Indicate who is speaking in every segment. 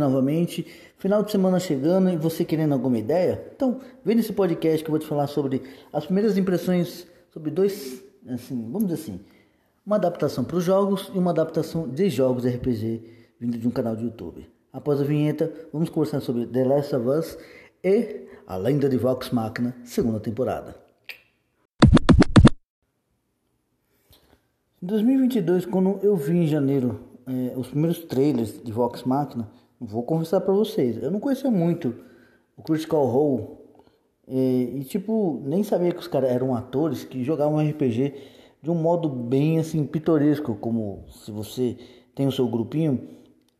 Speaker 1: novamente. Final de semana chegando e você querendo alguma ideia? Então, vem nesse podcast que eu vou te falar sobre as primeiras impressões sobre dois, assim, vamos dizer assim, uma adaptação para os jogos e uma adaptação de jogos RPG vindo de um canal de YouTube. Após a vinheta, vamos conversar sobre The Last of Us e A Lenda de Vox Machina, segunda temporada. Em 2022, quando eu vi em janeiro é, os primeiros trailers de Vox Machina, vou confessar para vocês, eu não conhecia muito o Critical Role e, e, tipo, nem sabia que os caras eram atores que jogavam RPG de um modo bem assim pitoresco, como se você tem o seu grupinho.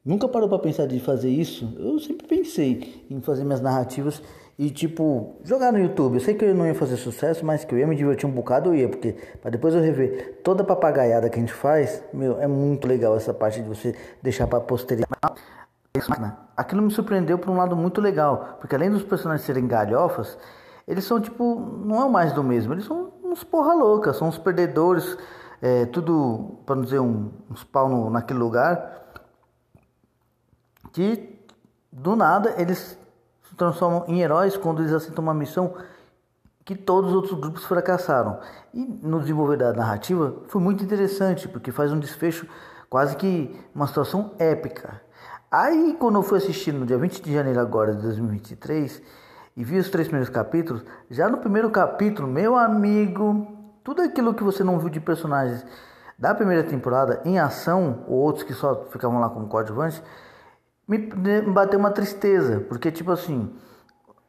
Speaker 1: Nunca parou para pensar de fazer isso? Eu sempre pensei em fazer minhas narrativas e tipo jogar no YouTube. Eu sei que eu não ia fazer sucesso, mas que eu ia me divertir um bocado eu ia, porque para depois eu rever toda a papagaiada que a gente faz, meu, é muito legal essa parte de você deixar para posteridade. Aquilo me surpreendeu por um lado muito legal, porque além dos personagens serem galhofas, eles são tipo, não é mais do mesmo, eles são uns porra louca, são uns perdedores, é, tudo, para não dizer, um, uns pau no, naquele lugar, que do nada eles se transformam em heróis quando eles aceitam uma missão que todos os outros grupos fracassaram. E no desenvolver da narrativa foi muito interessante, porque faz um desfecho quase que uma situação épica. Aí, quando eu fui assistir no dia 20 de janeiro agora de 2023 e vi os três primeiros capítulos, já no primeiro capítulo, meu amigo, tudo aquilo que você não viu de personagens da primeira temporada em ação, ou outros que só ficavam lá como coadjuvantes, me, me bateu uma tristeza, porque tipo assim,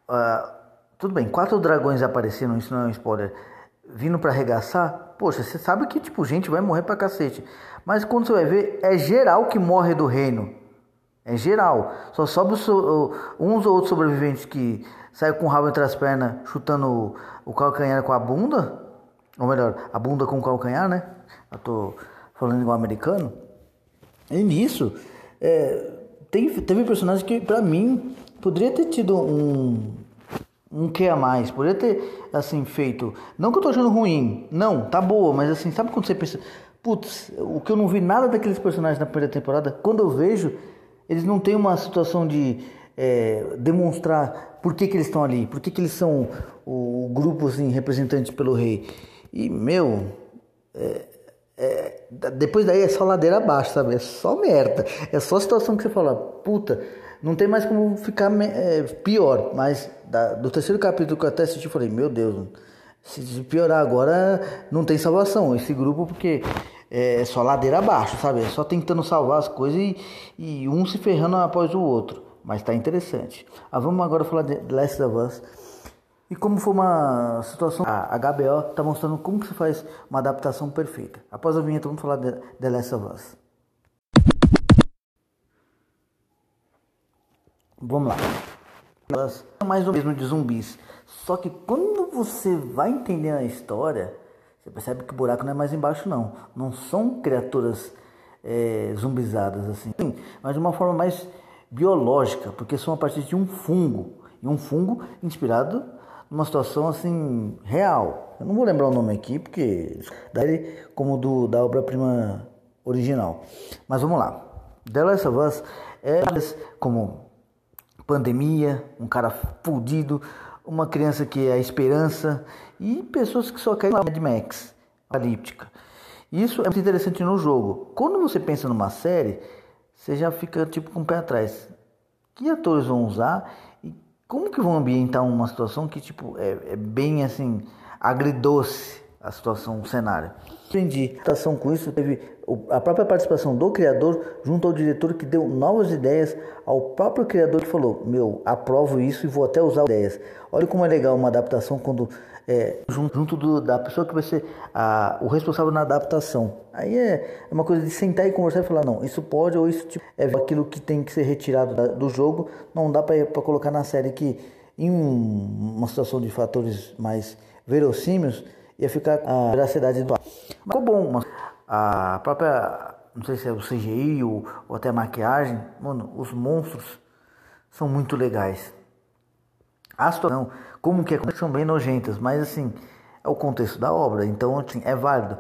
Speaker 1: uh, tudo bem, quatro dragões apareceram, isso não é um spoiler, vindo para arregaçar, poxa, você sabe que tipo, gente vai morrer pra cacete, mas quando você vai ver, é geral que morre do reino. É geral. Só sobe uns ou outros sobreviventes que saem com o rabo entre as pernas, chutando o calcanhar com a bunda. Ou melhor, a bunda com o calcanhar, né? Eu tô falando igual americano. E nisso, é, tem, teve personagem que, pra mim, poderia ter tido um, um que a mais. Poderia ter, assim, feito. Não que eu tô achando ruim. Não, tá boa, mas assim, sabe quando você pensa. Putz, o que eu não vi nada daqueles personagens na primeira temporada, quando eu vejo eles não têm uma situação de é, demonstrar por que, que eles estão ali, por que, que eles são o, grupo assim, representantes pelo rei. E, meu, é, é, depois daí é só ladeira abaixo, sabe? É só merda. É só situação que você fala, puta, não tem mais como ficar é, pior. Mas da, do terceiro capítulo que eu até assisti, eu falei, meu Deus, se piorar agora, não tem salvação. Esse grupo, porque é só ladeira abaixo, sabe? É só tentando salvar as coisas e, e um se ferrando após o outro. Mas tá interessante. Ah, vamos agora falar de Last of Us. E como foi uma situação. A HBO tá mostrando como se faz uma adaptação perfeita. Após a vinheta, vamos falar de The Last of Us. Vamos lá. É mais ou menos de zumbis. Só que quando você vai entendendo a história você percebe que o buraco não é mais embaixo, não. Não são criaturas é, zumbizadas assim, mas de uma forma mais biológica, porque são a partir de um fungo. E um fungo inspirado numa situação assim real. Eu não vou lembrar o nome aqui, porque daí como do da obra-prima original. Mas vamos lá. The Last of Us é como pandemia, um cara fudido, uma criança que é a esperança e pessoas que só querem Mad Max, apocalíptica. Isso é muito interessante no jogo. Quando você pensa numa série, você já fica tipo com o pé atrás. Que atores vão usar e como que vão ambientar uma situação que tipo é, é bem assim agridoce a situação, o cenário. Aprendi a com isso, teve a própria participação do criador junto ao diretor que deu novas ideias ao próprio criador que falou: Meu, aprovo isso e vou até usar ideias. Olha como é legal uma adaptação quando é, junto, junto do, da pessoa que vai ser a, o responsável na adaptação. Aí é, é uma coisa de sentar e conversar e falar: Não, isso pode ou isso tipo, é aquilo que tem que ser retirado da, do jogo. Não dá para colocar na série que, em um, uma situação de fatores mais verossímeis ia ficar a veracidade do ar. Ficou bom, mas a própria, não sei se é o CGI ou, ou até a maquiagem, mano, os monstros são muito legais. A situação, como que é, são bem nojentas, mas assim, é o contexto da obra, então assim, é válido.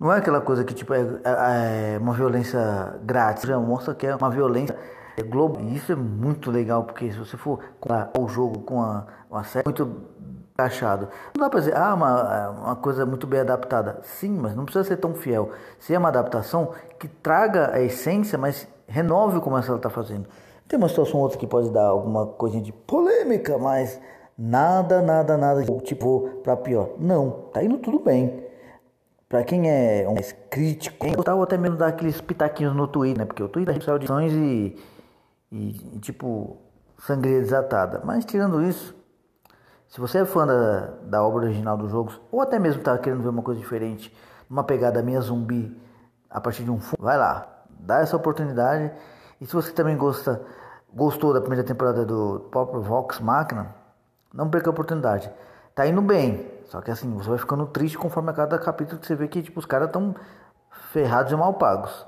Speaker 1: Não é aquela coisa que tipo é, é, é uma violência grátis, já mostra que é uma violência é Globo. E isso é muito legal, porque se você for comparar o jogo com a, uma série, muito encaixado. Não dá pra dizer, ah, uma, uma coisa muito bem adaptada. Sim, mas não precisa ser tão fiel. Se é uma adaptação que traga a essência, mas renove como ela está fazendo. Tem uma situação ou outra que pode dar alguma coisa de polêmica, mas nada, nada, nada, tipo, para pior. Não, tá indo tudo bem. Para quem é mais crítico, ou até mesmo dar aqueles pitaquinhos no Twitter, né? Porque o Twitter é audições e, e, e, tipo, sangria desatada. Mas tirando isso, se você é fã da, da obra original dos jogos, ou até mesmo tá querendo ver uma coisa diferente, uma pegada minha zumbi a partir de um fundo, vai lá, dá essa oportunidade. E se você também gosta, gostou da primeira temporada do próprio Vox Machina, não perca a oportunidade. Tá indo bem, só que assim, você vai ficando triste conforme a cada capítulo que você vê que tipo, os caras estão ferrados e mal pagos.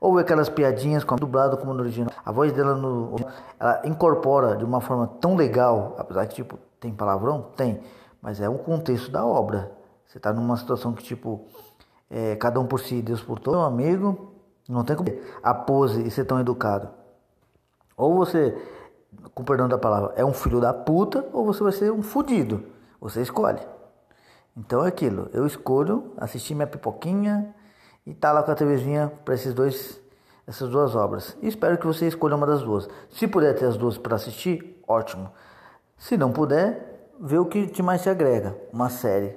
Speaker 1: Ou aquelas piadinhas com dublado como no original. A voz dela no, ela incorpora de uma forma tão legal, apesar que tipo tem palavrão, tem, mas é um contexto da obra. Você tá numa situação que tipo é, cada um por si, Deus por todo, meu amigo, não tem como a pose e ser tão educado. Ou você, com perdão da palavra, é um filho da puta, ou você vai ser um fudido. Você escolhe. Então é aquilo. Eu escolho assistir minha pipoquinha e tá lá com a TVzinha para esses dois, essas duas obras. E espero que você escolha uma das duas. Se puder ter as duas para assistir, ótimo. Se não puder, vê o que te mais te agrega. Uma série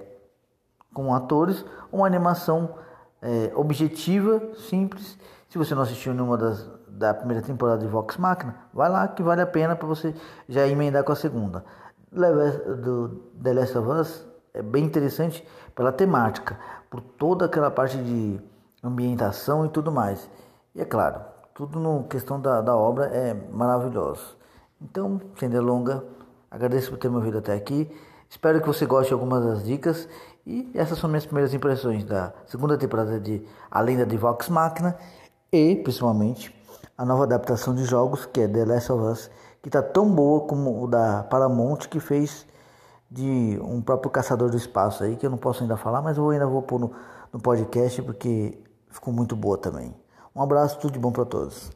Speaker 1: com atores, uma animação é, objetiva, simples. Se você não assistiu nenhuma das da primeira temporada de Vox Machina, vai lá que vale a pena para você já emendar com a segunda. Do The Last of Us é bem interessante pela temática, por toda aquela parte de ambientação e tudo mais. E é claro, tudo no questão da, da obra é maravilhoso. Então, sem delonga, agradeço por ter me ouvido até aqui. Espero que você goste de algumas das dicas e essas são minhas primeiras impressões da segunda temporada de A Lenda de Vox Machina e, principalmente, a nova adaptação de jogos que é The Last of Us, que está tão boa como o da Paramount que fez de um próprio caçador do espaço aí, que eu não posso ainda falar, mas eu ainda vou pôr no, no podcast porque ficou muito boa também. Um abraço, tudo de bom para todos.